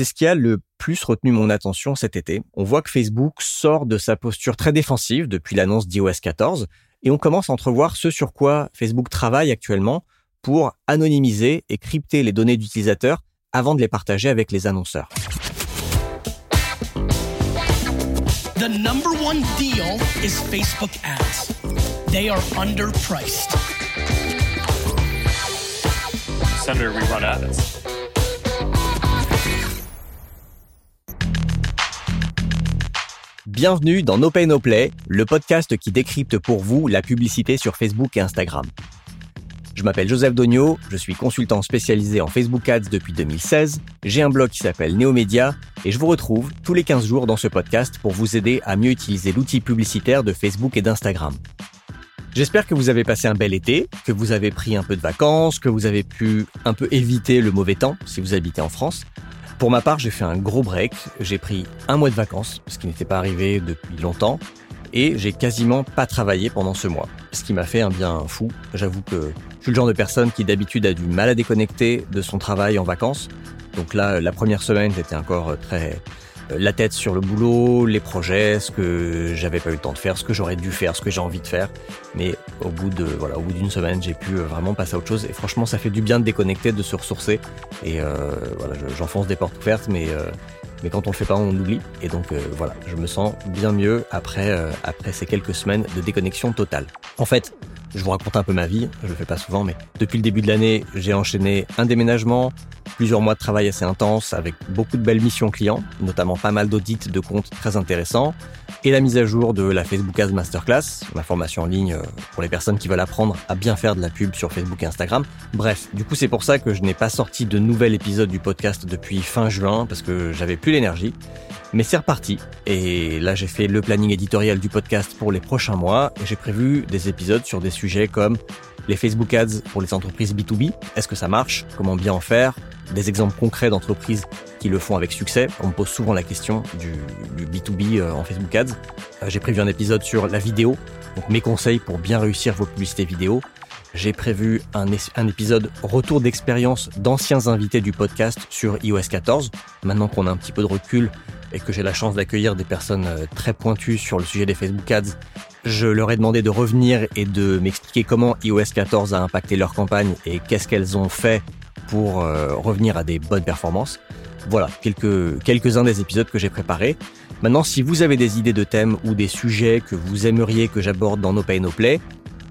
C'est ce qui a le plus retenu mon attention cet été. On voit que Facebook sort de sa posture très défensive depuis l'annonce d'iOS 14 et on commence à entrevoir ce sur quoi Facebook travaille actuellement pour anonymiser et crypter les données d'utilisateurs avant de les partager avec les annonceurs. The number one deal is Facebook ads. They are underpriced. Senator, we run ads. Bienvenue dans No Pay No Play, le podcast qui décrypte pour vous la publicité sur Facebook et Instagram. Je m'appelle Joseph Dogno, je suis consultant spécialisé en Facebook Ads depuis 2016, j'ai un blog qui s'appelle Neomedia et je vous retrouve tous les 15 jours dans ce podcast pour vous aider à mieux utiliser l'outil publicitaire de Facebook et d'Instagram. J'espère que vous avez passé un bel été, que vous avez pris un peu de vacances, que vous avez pu un peu éviter le mauvais temps si vous habitez en France. Pour ma part, j'ai fait un gros break. J'ai pris un mois de vacances, ce qui n'était pas arrivé depuis longtemps. Et j'ai quasiment pas travaillé pendant ce mois, ce qui m'a fait un bien fou. J'avoue que je suis le genre de personne qui d'habitude a du mal à déconnecter de son travail en vacances. Donc là, la première semaine, j'étais encore très la tête sur le boulot, les projets, ce que j'avais pas eu le temps de faire, ce que j'aurais dû faire, ce que j'ai envie de faire. Mais au bout de voilà, au bout d'une semaine, j'ai pu euh, vraiment passer à autre chose. Et franchement, ça fait du bien de déconnecter, de se ressourcer. Et euh, voilà, j'enfonce des portes ouvertes, mais mais quand on le fait pas, on oublie. Et donc voilà, je me sens bien mieux après après ces quelques semaines de déconnexion totale. En fait, je vous raconte un peu ma vie, je le fais pas souvent, mais depuis le début de l'année, j'ai enchaîné un déménagement, plusieurs mois de travail assez intense avec beaucoup de belles missions clients, notamment pas mal d'audits de comptes très intéressants, et la mise à jour de la Facebook Ads Masterclass, ma formation en ligne euh, pour les personnes qui veulent apprendre à bien faire de la pub sur Facebook et Instagram. Bref, du coup c'est pour ça que je n'ai pas sorti de nouvel épisode du podcast depuis fin juin, parce que j'avais plus l'énergie. Mais c'est reparti. Et là, j'ai fait le planning éditorial du podcast pour les prochains mois et j'ai prévu des épisodes sur des sujets comme les Facebook Ads pour les entreprises B2B. Est-ce que ça marche? Comment bien en faire? Des exemples concrets d'entreprises qui le font avec succès. On me pose souvent la question du, B2B euh, en Facebook Ads. Euh, j'ai prévu un épisode sur la vidéo, donc mes conseils pour bien réussir vos publicités vidéo. J'ai prévu un, un, épisode retour d'expérience d'anciens invités du podcast sur iOS 14. Maintenant qu'on a un petit peu de recul, et que j'ai la chance d'accueillir des personnes euh, très pointues sur le sujet des Facebook Ads, je leur ai demandé de revenir et de m'expliquer comment iOS 14 a impacté leur campagne et qu'est-ce qu'elles ont fait pour euh, revenir à des bonnes performances. Voilà, quelques, quelques-uns des épisodes que j'ai préparés. Maintenant, si vous avez des idées de thèmes ou des sujets que vous aimeriez que j'aborde dans No Pay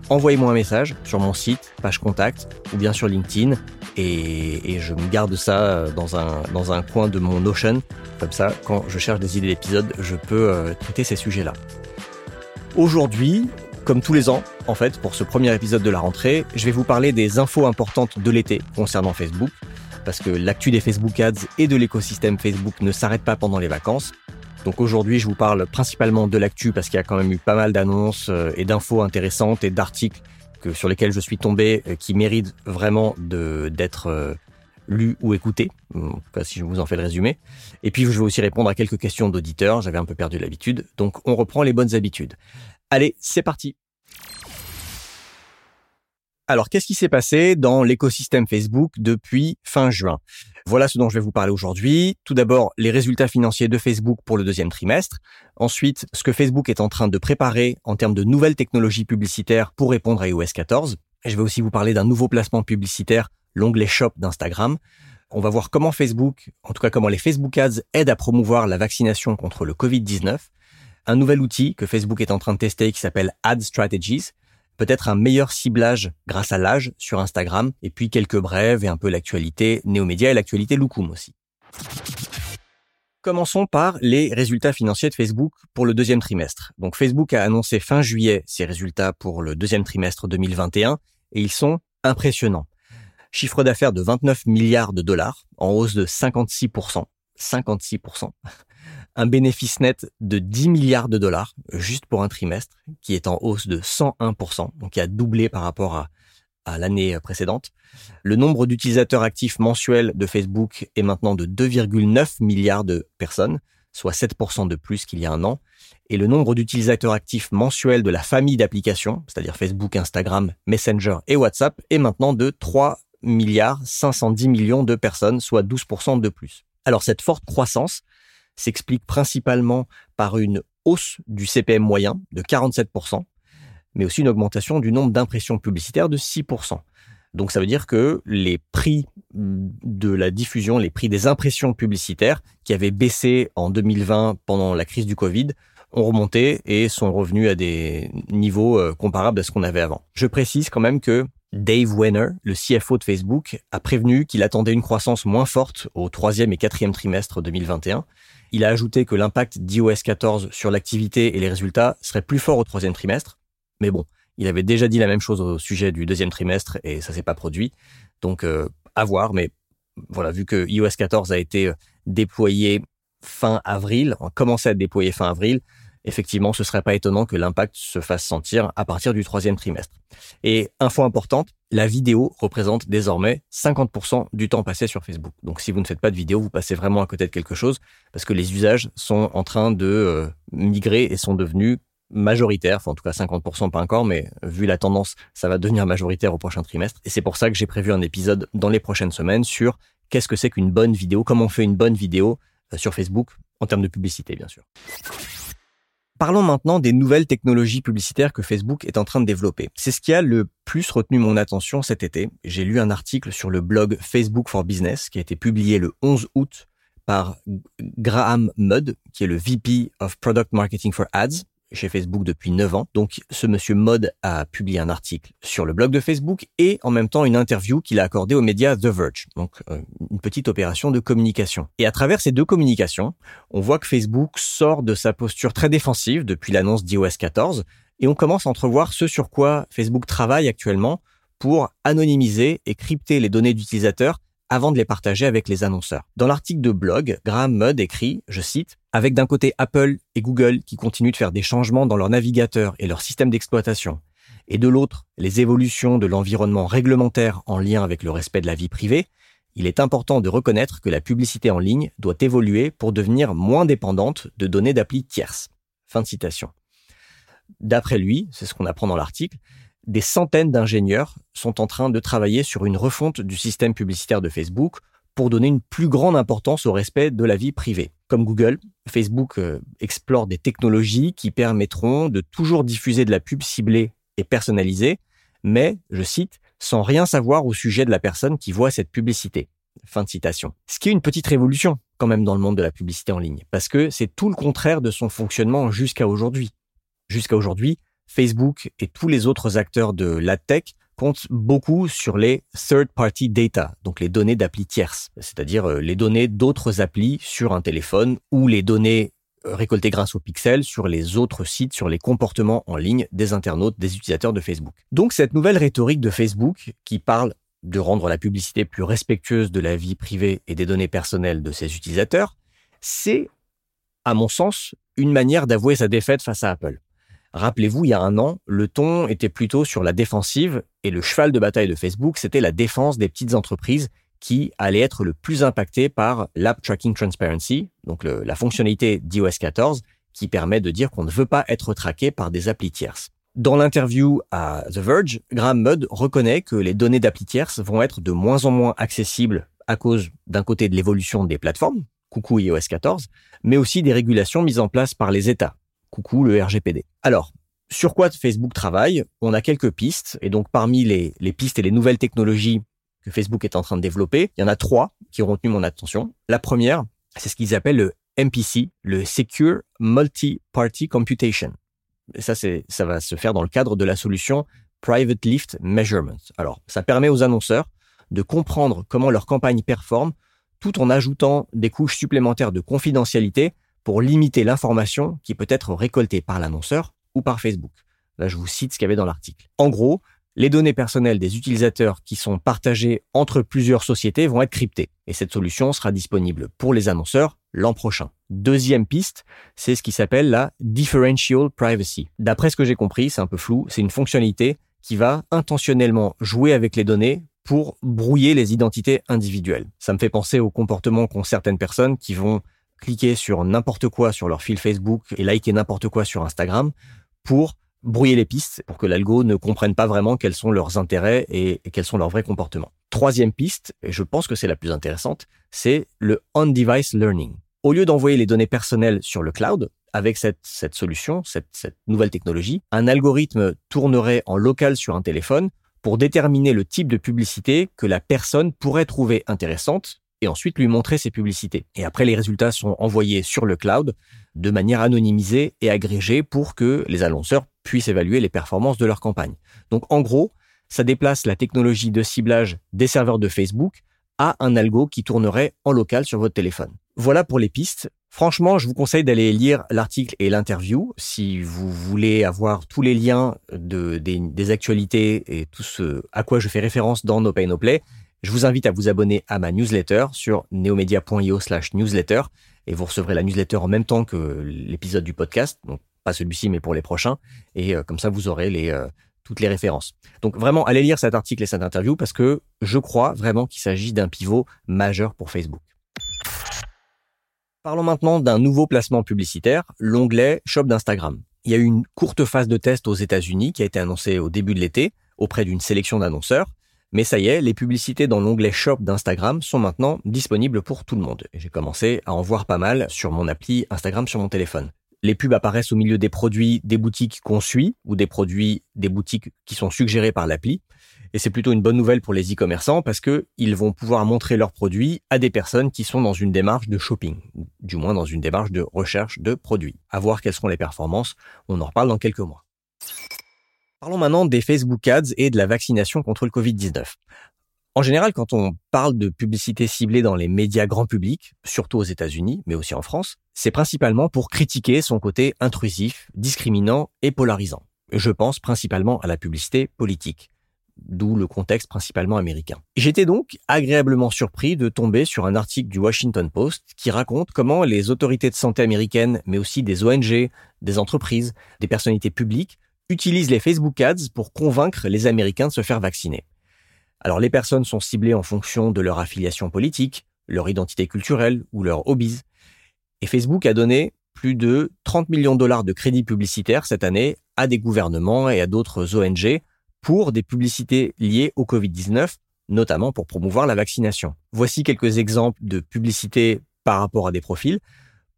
envoyez-moi un message sur mon site, page contact, ou bien sur LinkedIn, et, je me garde ça euh, dans un, dans un coin de mon Notion. Comme ça, quand je cherche des idées d'épisodes, je peux euh, traiter ces sujets-là. Aujourd'hui, comme tous les ans, en fait, pour ce premier épisode de la rentrée, je vais vous parler des infos importantes de l'été concernant Facebook, parce que l'actu des Facebook Ads et de l'écosystème Facebook ne s'arrête pas pendant les vacances. Donc aujourd'hui, je vous parle principalement de l'actu parce qu'il y a quand même eu pas mal d'annonces euh, et d'infos intéressantes et d'articles sur lesquels je suis tombé euh, qui méritent vraiment d'être euh, lus ou cas si je vous en fais le résumé. Et puis je vais aussi répondre à quelques questions d'auditeurs, j'avais un peu perdu l'habitude, donc on reprend les bonnes habitudes. Allez, c'est parti. Alors, qu'est-ce qui s'est passé dans l'écosystème Facebook depuis fin juin? Voilà ce dont je vais vous parler aujourd'hui. Tout d'abord, les résultats financiers de Facebook pour le deuxième trimestre. Ensuite, ce que Facebook est en train de préparer en termes de nouvelles technologies publicitaires pour répondre à iOS 14. Et je vais aussi vous parler d'un nouveau placement publicitaire, l'onglet Shop d'Instagram. On va voir comment Facebook, en tout cas comment les Facebook Ads aident à promouvoir la vaccination contre le Covid-19. Un nouvel outil que Facebook est en train de tester qui s'appelle Ad Strategies, peut-être un meilleur ciblage grâce à l'âge sur Instagram, et puis quelques brèves et un peu l'actualité Néomédia et l'actualité Loukoum aussi. Commençons par les résultats financiers de Facebook pour le deuxième trimestre. Donc Facebook a annoncé fin juillet ses résultats pour le deuxième trimestre 2021 et ils sont impressionnants. Chiffre d'affaires de 29 milliards de dollars en hausse de 56%. 56% un bénéfice net de 10 milliards de dollars juste pour un trimestre, qui est en hausse de 101%, donc qui a doublé par rapport à, l'année précédente. Le nombre d'utilisateurs actifs mensuels de Facebook est maintenant de 2,9 milliards de personnes, soit 7% de plus qu'il y a un an. Et le nombre d'utilisateurs actifs mensuels de la famille d'applications, c'est-à-dire Facebook, Instagram, Messenger et WhatsApp, est maintenant de 3 milliards 510 millions de personnes, soit 12% de plus. Alors cette forte croissance s'explique principalement par une hausse du CPM moyen de 47%, mais aussi une augmentation du nombre d'impressions publicitaires de 6%. Donc ça veut dire que les prix de la diffusion, les prix des impressions publicitaires qui avaient baissé en 2020 pendant la crise du Covid ont remonté et sont revenus à des niveaux euh, comparables à ce qu'on avait avant. Je précise quand même que Dave Wenner, le CFO de Facebook, a prévenu qu'il attendait une croissance moins forte au troisième et quatrième trimestre 2021. Il a ajouté que l'impact d'iOS 14 sur l'activité et les résultats serait plus fort au troisième trimestre. Mais bon, il avait déjà dit la même chose au sujet du deuxième trimestre et ça s'est pas produit. Donc euh, à voir, mais voilà, vu que iOS 14 a été euh, déployé fin avril, a commencé à être déployé fin avril, effectivement, ce serait pas étonnant que l'impact se fasse sentir à partir du troisième trimestre. Et info importante, la vidéo représente désormais 50% du temps passé sur Facebook. Donc si vous ne faites pas de vidéo, vous passez vraiment à côté de quelque chose parce que les usages sont en train de euh, migrer et sont devenus majoritaire, enfin en tout cas 50% pas encore, mais vu la tendance, ça va devenir majoritaire au prochain trimestre. Et c'est pour ça que j'ai prévu un épisode dans les prochaines semaines sur qu'est-ce que c'est qu'une bonne vidéo, comment on fait une bonne vidéo euh, sur Facebook, en termes de publicité bien sûr. Parlons maintenant des nouvelles technologies publicitaires que Facebook est en train de développer. C'est ce qui a le plus retenu mon attention cet été. J'ai lu un article sur le blog Facebook for Business qui a été publié le 11 août par Graham Mudd, qui est le VP of Product Marketing for Ads chez Facebook depuis 9 ans. Donc ce monsieur Mod a publié un article sur le blog de Facebook et en même temps une interview qu'il a accordée aux médias The Verge. Donc euh, une petite opération de communication. Et à travers ces deux communications, on voit que Facebook sort de sa posture très défensive depuis l'annonce d'iOS 14 et on commence à entrevoir ce sur quoi Facebook travaille actuellement pour anonymiser et crypter les données d'utilisateurs avant de les partager avec les annonceurs. Dans l'article de blog, Graham Mudd écrit, je cite, avec d'un côté Apple et Google qui continuent de faire des changements dans leur navigateur et leur système d'exploitation, et de l'autre, les évolutions de l'environnement réglementaire en lien avec le respect de la vie privée, il est important de reconnaître que la publicité en ligne doit évoluer pour devenir moins dépendante de données d'appli tierces. Fin de citation. D'après lui, c'est ce qu'on apprend dans l'article, des centaines d'ingénieurs sont en train de travailler sur une refonte du système publicitaire de Facebook pour donner une plus grande importance au respect de la vie privée. Comme Google, Facebook euh, explore des technologies qui permettront de toujours diffuser de la pub ciblée et personnalisée, mais, je cite, sans rien savoir au sujet de la personne qui voit cette publicité. Fin de citation. Ce qui est une petite révolution quand même dans le monde de la publicité en ligne, parce que c'est tout le contraire de son fonctionnement jusqu'à aujourd'hui. Jusqu'à aujourd'hui, Facebook et tous les autres acteurs de la tech comptent beaucoup sur les third-party data, donc les données d'appli tierces, c'est-à-dire euh, les données d'autres applis sur un téléphone ou les données euh, récoltées grâce au pixel sur les autres sites, sur les comportements en ligne des internautes, des utilisateurs de Facebook. Donc cette nouvelle rhétorique de Facebook qui parle de rendre la publicité plus respectueuse de la vie privée et des données personnelles de ses utilisateurs, c'est, à mon sens, une manière d'avouer sa défaite face à Apple. Rappelez-vous, il y a un an, le ton était plutôt sur la défensive et le cheval de bataille de Facebook, c'était la défense des petites entreprises qui allaient être le plus impactées par l'App Tracking Transparency, donc la fonctionnalité d'iOS 14 qui permet de dire qu'on ne veut pas être traqué par des applis tierces. Dans l'interview à The Verge, Graham Mudd reconnaît que les données d'appli tierces vont être de moins en moins accessibles à cause d'un côté de l'évolution des plateformes, coucou iOS 14, mais aussi des régulations mises en place par les États, coucou le RGPD. Alors, sur quoi Facebook travaille? On a quelques pistes, et donc parmi les, pistes et les nouvelles technologies que Facebook est en train de développer, il y en a trois qui ont retenu mon attention. La première, c'est ce qu'ils appellent le MPC, le Secure Multi-Party Computation. Et ça, ça va se faire dans le cadre de la solution Private Lift Measurement. Alors, ça permet aux annonceurs de comprendre comment leur campagne performe tout en ajoutant des couches supplémentaires de confidentialité pour limiter l'information qui peut être récoltée par l'annonceur ou par Facebook. Là, je vous cite ce qu'il y avait dans l'article. En gros, les données personnelles des utilisateurs qui sont partagées entre plusieurs sociétés vont être cryptées. Et cette solution sera disponible pour les annonceurs l'an prochain. Deuxième piste, c'est ce qui s'appelle la differential privacy. D'après ce que j'ai compris, c'est un peu flou, c'est une fonctionnalité qui va intentionnellement jouer avec les données pour brouiller les identités individuelles. Ça me fait penser au comportement qu'ont certaines personnes qui vont cliquer sur n'importe quoi sur leur fil Facebook et liker n'importe quoi sur Instagram pour brouiller les pistes, pour que l'algo ne comprenne pas vraiment quels sont leurs intérêts et, quels sont leurs vrais comportements. Troisième piste, et je pense que c'est la plus intéressante, c'est le on-device learning. Au lieu d'envoyer les données personnelles sur le cloud, avec cette, solution, cette, cette nouvelle technologie, un algorithme tournerait en local sur un téléphone pour déterminer le type de publicité que la personne pourrait trouver intéressante et ensuite lui montrer ses publicités. Et après, les résultats sont envoyés sur le cloud de manière anonymisée et agrégée pour que les annonceurs puissent évaluer les performances de leur campagne. Donc en gros, ça déplace la technologie de ciblage des serveurs de Facebook à un algo qui tournerait en local sur votre téléphone. Voilà pour les pistes. Franchement, je vous conseille d'aller lire l'article et l'interview si vous voulez avoir tous les liens de, des, actualités et tout ce à quoi je fais référence dans No Pay No Play. Je vous invite à vous abonner à ma newsletter sur neomedia.io slash newsletter et vous recevrez la newsletter en même temps que l'épisode du podcast, donc pas celui-ci mais pour les prochains. Et euh, comme ça, vous aurez euh, toutes les références. Donc vraiment, allez lire cet article et cette interview parce que je crois vraiment qu'il s'agit d'un pivot majeur pour Facebook. Parlons maintenant d'un nouveau placement publicitaire, l'onglet Shop d'Instagram. Il y a eu une courte phase de test aux États-Unis qui a été annoncée au début de l'été auprès d'une sélection d'annonceurs. Mais ça y est, les publicités dans l'onglet Shop d'Instagram sont maintenant disponibles pour tout le monde. J'ai commencé à en voir pas mal sur mon appli Instagram sur mon téléphone. Les pubs apparaissent au milieu des produits des boutiques qu'on suit ou des produits des boutiques qui sont suggérés par l'appli. Et c'est plutôt une bonne nouvelle pour les e-commerçants parce que ils vont pouvoir montrer leurs produits à des personnes qui sont dans une démarche de shopping, du moins dans une démarche de recherche de produits. À voir quelles seront les performances, on en reparle dans quelques mois. Parlons maintenant des Facebook Ads et de la vaccination contre le Covid-19. En général, quand on parle de publicité ciblée dans les médias grand public, surtout aux États-Unis, mais aussi en France, c'est principalement pour critiquer son côté intrusif, discriminant et polarisant. Je pense principalement à la publicité politique d'où le contexte principalement américain. J'étais donc agréablement surpris de tomber sur un article du Washington Post qui raconte comment les autorités de santé américaines, mais aussi des ONG, des entreprises, des personnalités publiques, utilisent les Facebook Ads pour convaincre les Américains de se faire vacciner. Alors les personnes sont ciblées en fonction de leur affiliation politique, leur identité culturelle ou leurs hobbies. Et Facebook a donné plus de 30 millions de dollars de crédits publicitaires cette année à des gouvernements et à d'autres ONG pour des publicités liées au Covid-19, notamment pour promouvoir la vaccination. Voici quelques exemples de publicités par rapport à des profils.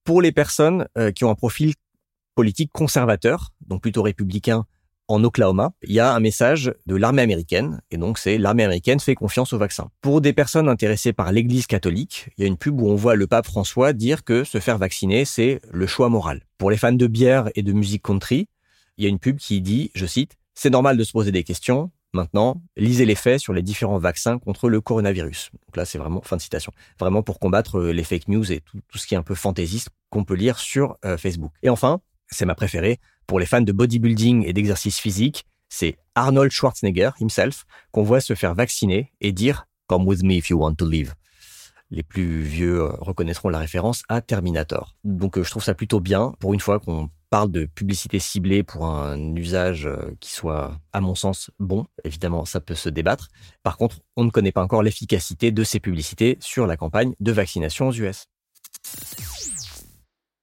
Pour les personnes euh, qui ont un profil politique conservateur, donc plutôt républicain, en Oklahoma, il y a un message de l'armée américaine, et donc c'est l'armée américaine fait confiance au vaccin. Pour des personnes intéressées par l'Église catholique, il y a une pub où on voit le pape François dire que se faire vacciner, c'est le choix moral. Pour les fans de bière et de musique country, il y a une pub qui dit, je cite, c'est normal de se poser des questions. Maintenant, lisez les faits sur les différents vaccins contre le coronavirus. Donc là, c'est vraiment, fin de citation, vraiment pour combattre euh, les fake news et tout, ce qui est un peu fantaisiste qu'on peut lire sur euh, Facebook. Et enfin, c'est ma préférée, pour les fans de bodybuilding et d'exercice physique, c'est Arnold Schwarzenegger himself qu'on voit se faire vacciner et dire Come with me if you want to live. Les plus vieux euh, reconnaîtront la référence à Terminator. Donc je trouve ça plutôt bien pour une fois qu'on parle de publicité ciblée pour un usage euh, qui soit, à mon sens, bon. Évidemment, ça peut se débattre. Par contre, on ne connaît pas encore l'efficacité de ces publicités sur la campagne de vaccination aux US.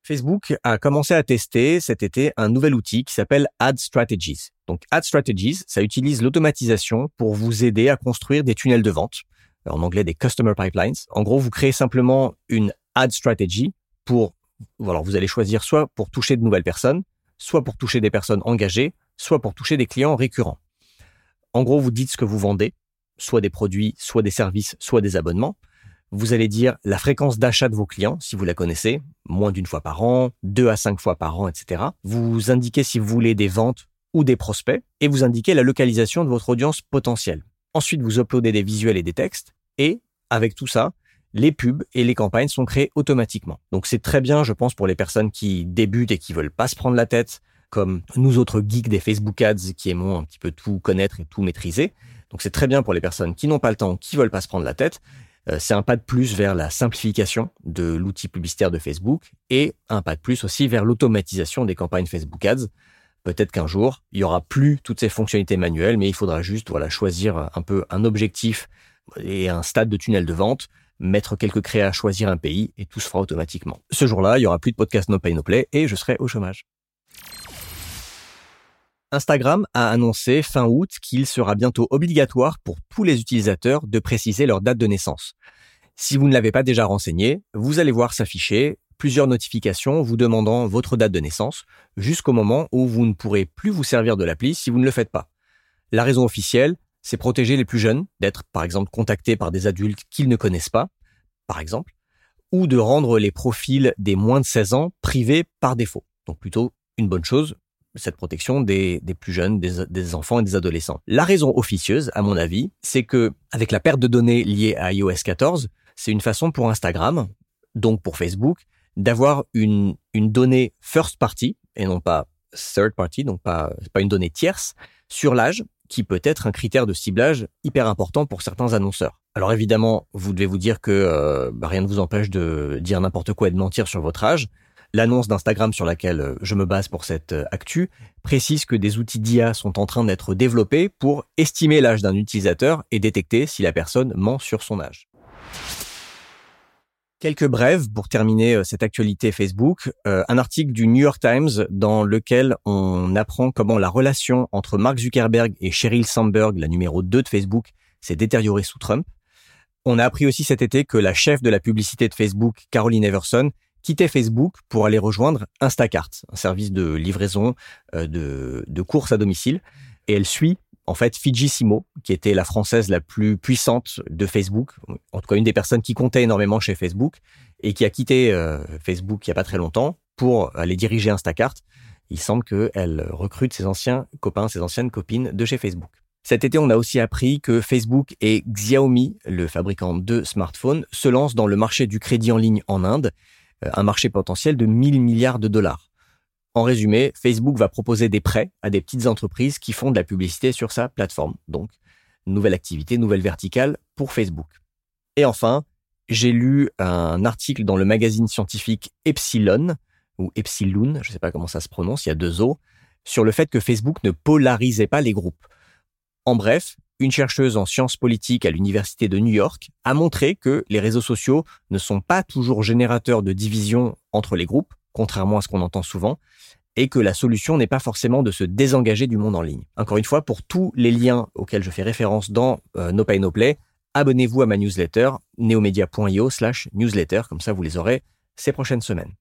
Facebook a commencé à tester cet été un nouvel outil qui s'appelle Ad Strategies. Donc Ad Strategies, ça utilise l'automatisation pour vous aider à construire des tunnels de vente, en anglais des Customer Pipelines. En gros, vous créez simplement une Ad Strategy pour alors vous allez choisir soit pour toucher de nouvelles personnes, soit pour toucher des personnes engagées, soit pour toucher des clients récurrents. En gros, vous dites ce que vous vendez, soit des produits, soit des services, soit des abonnements. Vous allez dire la fréquence d'achat de vos clients, si vous la connaissez, moins d'une fois par an, deux à cinq fois par an, etc. Vous indiquez si vous voulez des ventes ou des prospects, et vous indiquez la localisation de votre audience potentielle. Ensuite, vous uploadez des visuels et des textes, et avec tout ça, les pubs et les campagnes sont créées automatiquement. Donc c'est très bien, je pense, pour les personnes qui débutent et qui veulent pas se prendre la tête, comme nous autres geeks des Facebook Ads qui aimons un petit peu tout connaître et tout maîtriser. Donc c'est très bien pour les personnes qui n'ont pas le temps, qui veulent pas se prendre la tête. Euh, c'est un pas de plus vers la simplification de l'outil publicitaire de Facebook et un pas de plus aussi vers l'automatisation des campagnes Facebook Ads. Peut-être qu'un jour, il y aura plus toutes ces fonctionnalités manuelles, mais il faudra juste voilà choisir un peu un objectif et un stade de tunnel de vente mettre quelques créas, choisir un pays et tout se fera automatiquement. Ce jour-là, il y aura plus de podcast No Pay No Play et je serai au chômage. Instagram a annoncé fin août qu'il sera bientôt obligatoire pour tous les utilisateurs de préciser leur date de naissance. Si vous ne l'avez pas déjà renseigné, vous allez voir s'afficher plusieurs notifications vous demandant votre date de naissance jusqu'au moment où vous ne pourrez plus vous servir de l'appli si vous ne le faites pas. La raison officielle, c'est protéger les plus jeunes d'être par exemple contactés par des adultes qu'ils ne connaissent pas, par exemple, ou de rendre les profils des moins de 16 ans privés par défaut. Donc plutôt une bonne chose, cette protection des, plus jeunes, des, enfants et des adolescents. La raison officieuse, à mon avis, c'est que avec la perte de données liée à iOS 14, c'est une façon pour Instagram, donc pour Facebook, d'avoir une, donnée first party et non pas third party, donc pas, pas une donnée tierce, sur l'âge, qui peut être un critère de ciblage hyper important pour certains annonceurs. Alors évidemment, vous devez vous dire que euh, bah, rien ne vous empêche de dire n'importe quoi et de mentir sur votre âge. L'annonce d'Instagram sur laquelle euh, je me base pour cette euh, actu précise que des outils d'IA sont en train d'être développés pour estimer l'âge d'un utilisateur et détecter si la personne ment sur son âge. Quelques brèves pour terminer euh, cette actualité Facebook. Un article du New York Times dans lequel on apprend comment la relation entre Mark Zuckerberg et Sheryl Sandberg, la numéro 2 de Facebook, s'est détériorée sous Trump. On a appris aussi cet été que la chef de la publicité de Facebook, Caroline Everson, quittait Facebook pour aller rejoindre Instacart, un service de livraison euh, de, de courses à domicile. Et elle suit en fait, Fijissimo, qui était la française la plus puissante de Facebook, en tout cas une des personnes qui comptait énormément chez Facebook, et qui a quitté euh, Facebook il n'y a pas très longtemps pour aller diriger Instacart, il semble qu'elle recrute ses anciens copains, ses anciennes copines de chez Facebook. Cet été, on a aussi appris que Facebook et Xiaomi, le fabricant de smartphones, se lancent dans le marché du crédit en ligne en Inde, un marché potentiel de 1000 milliards de dollars. En résumé, Facebook va proposer des prêts à des petites entreprises qui font de la publicité sur sa plateforme. Donc, nouvelle activité, nouvelle verticale pour Facebook. Et enfin, j'ai lu un article dans le magazine scientifique Epsilon, ou Epsilon, je ne sais pas comment ça se prononce, il y a deux O, sur le fait que Facebook ne polarisait pas les groupes. En bref, une chercheuse en sciences politiques à l'Université de New York a montré que les réseaux sociaux ne sont pas toujours générateurs de divisions entre les groupes, contrairement à ce qu'on entend souvent, et que la solution n'est pas forcément de se désengager du monde en ligne. Encore une fois, pour tous les liens auxquels je fais référence dans euh, No Pay No Play, abonnez-vous à ma newsletter neomedia.io slash newsletter, comme ça vous les aurez ces prochaines semaines.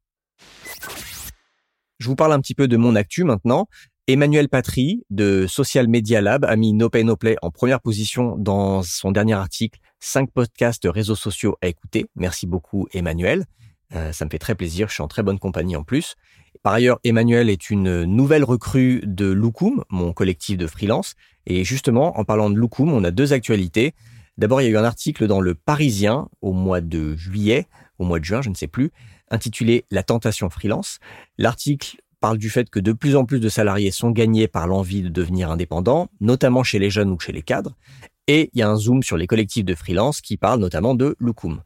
Je vous parle un petit peu de mon actu maintenant. Emmanuel Patry de Social Media Lab a mis No Pay No Play en première position dans son dernier article 5 podcasts réseaux sociaux à écouter. Merci beaucoup Emmanuel. Euh, ça me fait très plaisir, je suis en très bonne compagnie en plus. Par ailleurs, Emmanuel est une nouvelle recrue de Loukoum, mon collectif de freelance. Et justement, en parlant de Loukoum, on a deux actualités. D'abord, il y a eu un article dans Le Parisien au mois de juillet, au mois de juin, je ne sais plus, intitulé La tentation freelance. L'article parle du fait que de plus en plus de salariés sont gagnés par l'envie de devenir indépendants, notamment chez les jeunes ou chez les cadres. Et il y a un zoom sur les collectifs de freelance qui parle notamment de Loukoum.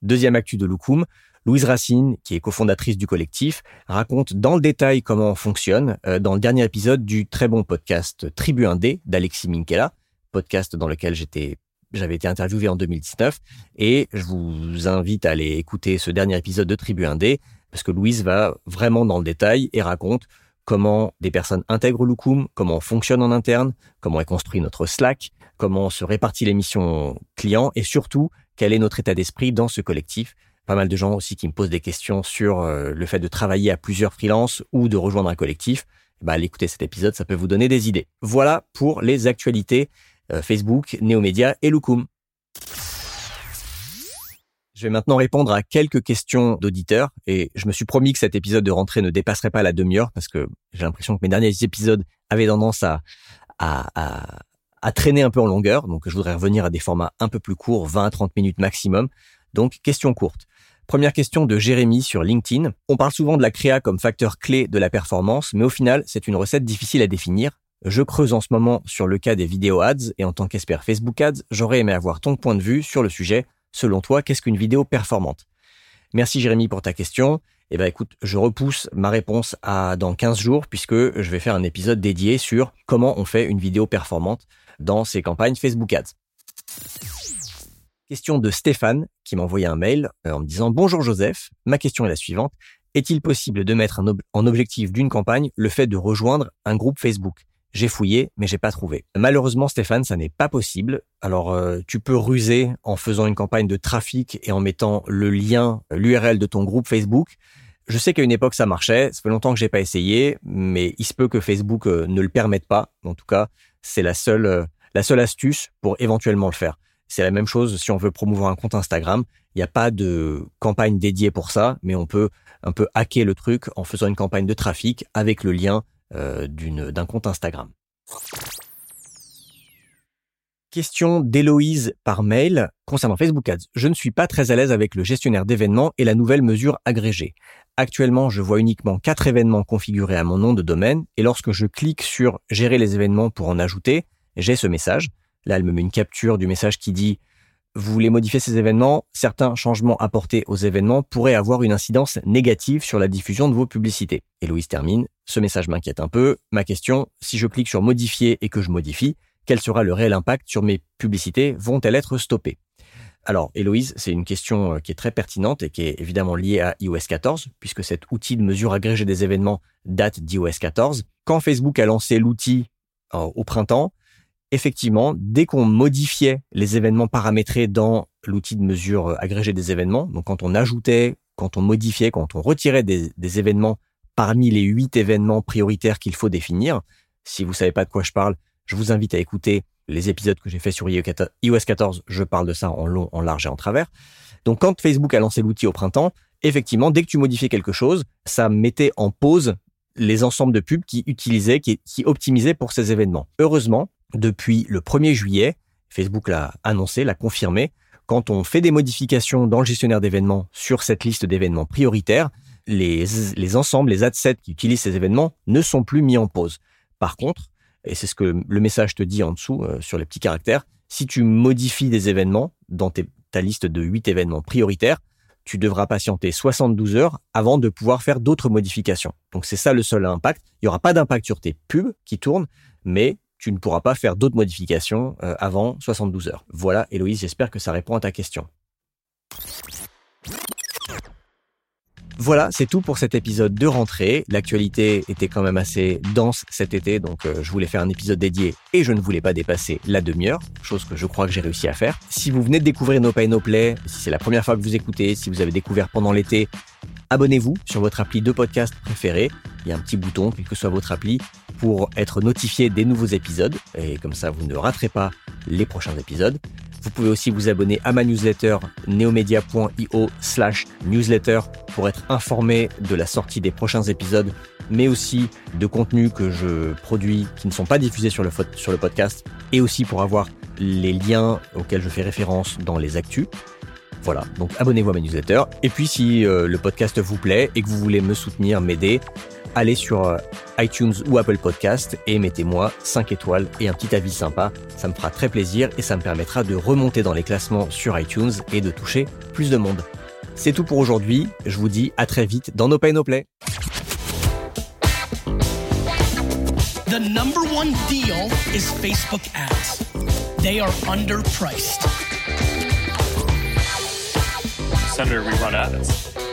Deuxième actu de Loukoum, Louise Racine, qui est cofondatrice du collectif, raconte dans le détail comment on fonctionne euh, dans le dernier épisode du très bon podcast Tribu 1D d'Alexis Minkela, podcast dans lequel j'avais été interviewé en 2019 et je vous invite à aller écouter ce dernier épisode de Tribu 1D parce que Louise va vraiment dans le détail et raconte comment des personnes intègrent Loukoum, comment on fonctionne en interne, comment est construit notre Slack, comment se répartit les missions clients et surtout quel est notre état d'esprit dans ce collectif pas mal de gens aussi qui me posent des questions sur euh, le fait de travailler à plusieurs freelances ou de rejoindre un collectif. Bah, allez écouter cet épisode, ça peut vous donner des idées. Voilà pour les actualités euh, Facebook, Neomédia et Loukoum. Je vais maintenant répondre à quelques questions d'auditeurs et je me suis promis que cet épisode de rentrée ne dépasserait pas la demi-heure parce que j'ai l'impression que mes derniers épisodes avaient tendance à, traîner un peu en longueur. Donc je voudrais revenir à des formats un peu plus courts, 20 à 30 minutes maximum. Donc question courte. Première question de Jérémy sur LinkedIn. On parle souvent de la créa comme facteur clé de la performance, mais au final, c'est une recette difficile à définir. Je creuse en ce moment sur le cas des vidéos ads et en tant qu'expert Facebook ads, j'aurais aimé avoir ton point de vue sur le sujet. Selon toi, qu'est-ce qu'une vidéo performante? Merci Jérémy pour ta question. Eh ben écoute, je repousse ma réponse à dans 15 jours puisque je vais faire un épisode dédié sur comment on fait une vidéo performante dans ces campagnes Facebook Ads. Question de Stéphane qui m'a envoyé un mail euh, en me disant Bonjour Joseph, ma question est la suivante. Est-il possible de mettre en objectif d'une campagne le fait de rejoindre un groupe Facebook? J'ai fouillé, mais j'ai pas trouvé. Malheureusement, Stéphane, ça n'est pas possible. Alors, euh, tu peux ruser en faisant une campagne de trafic et en mettant le lien, l'URL de ton groupe Facebook. Je sais qu'à une époque ça marchait. Ça fait longtemps que j'ai pas essayé, mais il se peut que Facebook euh, ne le permette pas. En tout cas, c'est la seule, euh, la seule astuce pour éventuellement le faire. C'est la même chose si on veut promouvoir un compte Instagram. Il n'y a pas de campagne dédiée pour ça, mais on peut un peu hacker le truc en faisant une campagne de trafic avec le lien d'un compte Instagram. Question d'Héloïse par mail concernant Facebook Ads. Je ne suis pas très à l'aise avec le gestionnaire d'événements et la nouvelle mesure agrégée. Actuellement, je vois uniquement quatre événements configurés à mon nom de domaine et lorsque je clique sur gérer les événements pour en ajouter, j'ai ce message. Là, elle me met une capture du message qui dit vous voulez modifier ces événements, certains changements apportés aux événements pourraient avoir une incidence négative sur la diffusion de vos publicités. Et Louise termine, ce message m'inquiète un peu. Ma question, si je clique sur modifier et que je modifie, quel sera le réel impact sur mes publicités? Vont-elles être stoppées? Alors, Héloïse, c'est une question euh, qui est très pertinente et qui est évidemment liée à iOS 14, puisque cet outil de mesure agrégée des événements date d'iOS 14. Quand Facebook a lancé l'outil euh, au printemps, effectivement, dès qu'on modifiait les événements paramétrés dans l'outil de mesure euh, agrégée des événements, donc quand on ajoutait, quand on modifiait, quand on retirait des, événements parmi les huit événements prioritaires qu'il faut définir, si vous savez pas de quoi je parle, je vous invite à écouter les épisodes que j'ai fait sur iOS 14, je parle de ça en long, en large et en travers. Donc quand Facebook a lancé l'outil au printemps, effectivement, dès que tu modifiais quelque chose, ça mettait en pause les ensembles de pubs qui utilisaient, qui, qui optimisaient pour ces événements. Heureusement, depuis le 1er juillet, Facebook l'a annoncé, l'a confirmé, quand on fait des modifications dans le gestionnaire d'événements sur cette liste d'événements prioritaires, les, les ensembles, les adsets qui utilisent ces événements ne sont plus mis en pause. Par contre, et c'est ce que le message te dit en dessous euh, sur les petits caractères, si tu modifies des événements dans ta liste de 8 événements prioritaires, tu devras patienter 72 heures avant de pouvoir faire d'autres modifications. Donc c'est ça le seul impact. Il n'y aura pas d'impact sur tes pubs qui tournent, mais tu ne pourras pas faire d'autres modifications euh, avant 72 heures. Voilà, Héloïse, j'espère que ça répond à ta question. Voilà, c'est tout pour cet épisode de rentrée. L'actualité était quand même assez dense cet été, donc euh, je voulais faire un épisode dédié et je ne voulais pas dépasser la demi-heure, chose que je crois que j'ai réussi à faire. Si vous venez de découvrir No Pay No Play, si c'est la première fois que vous écoutez, si vous avez découvert pendant l'été, abonnez-vous sur votre appli de podcast préféré. Il y a un petit bouton, quelle que soit votre appli, pour être notifié des nouveaux épisodes, et comme ça vous ne raterez pas les prochains épisodes. Vous pouvez aussi vous abonner à ma newsletter neomedia.io slash newsletter pour être informé de la sortie des prochains épisodes, mais aussi de contenus que je produis qui ne sont pas diffusés sur le, sur le podcast, et aussi pour avoir les liens auxquels je fais référence dans les actus. Voilà, donc abonnez-vous à ma newsletter. Et puis si euh, le podcast vous plaît et que vous voulez me soutenir, m'aider, allez sur euh, iTunes ou Apple Podcast et mettez-moi 5 étoiles et un petit avis sympa. Ça me fera très plaisir et ça me permettra de remonter dans les classements sur iTunes et de toucher plus de monde. C'est tout pour aujourd'hui. Je vous dis à très vite dans No Pay No. The. Senator, we run ads.